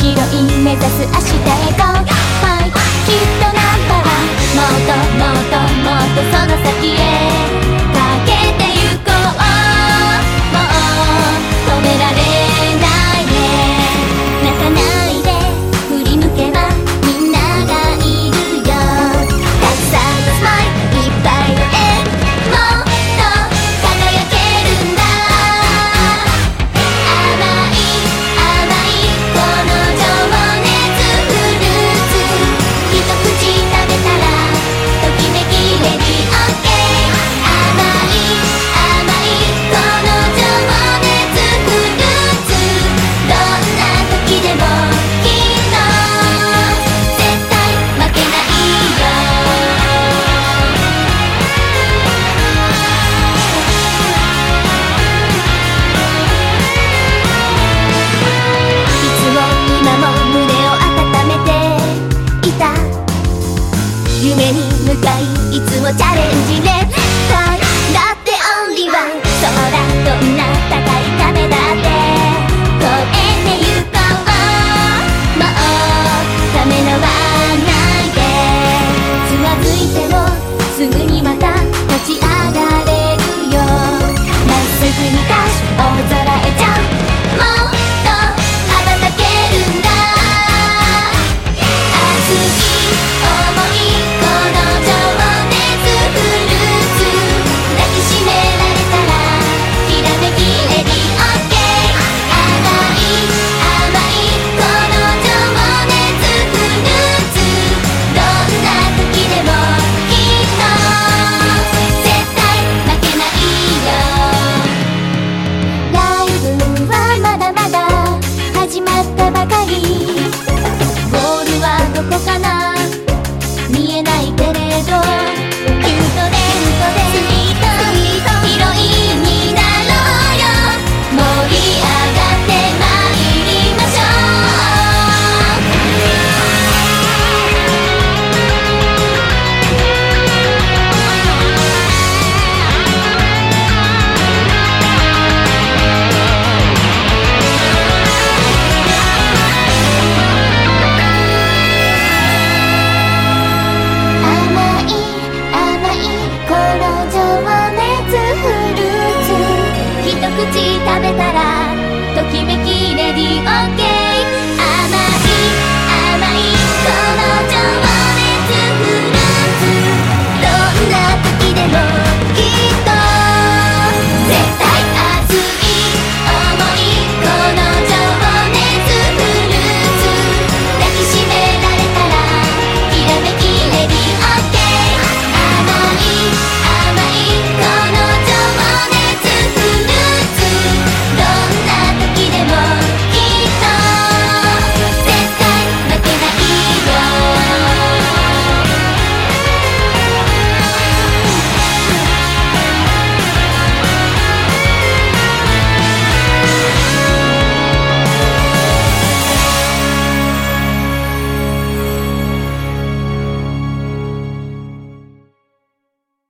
ヒロイン目指す明日へ Go! はきっとナンバーワンもっともっともっとその先へ 해도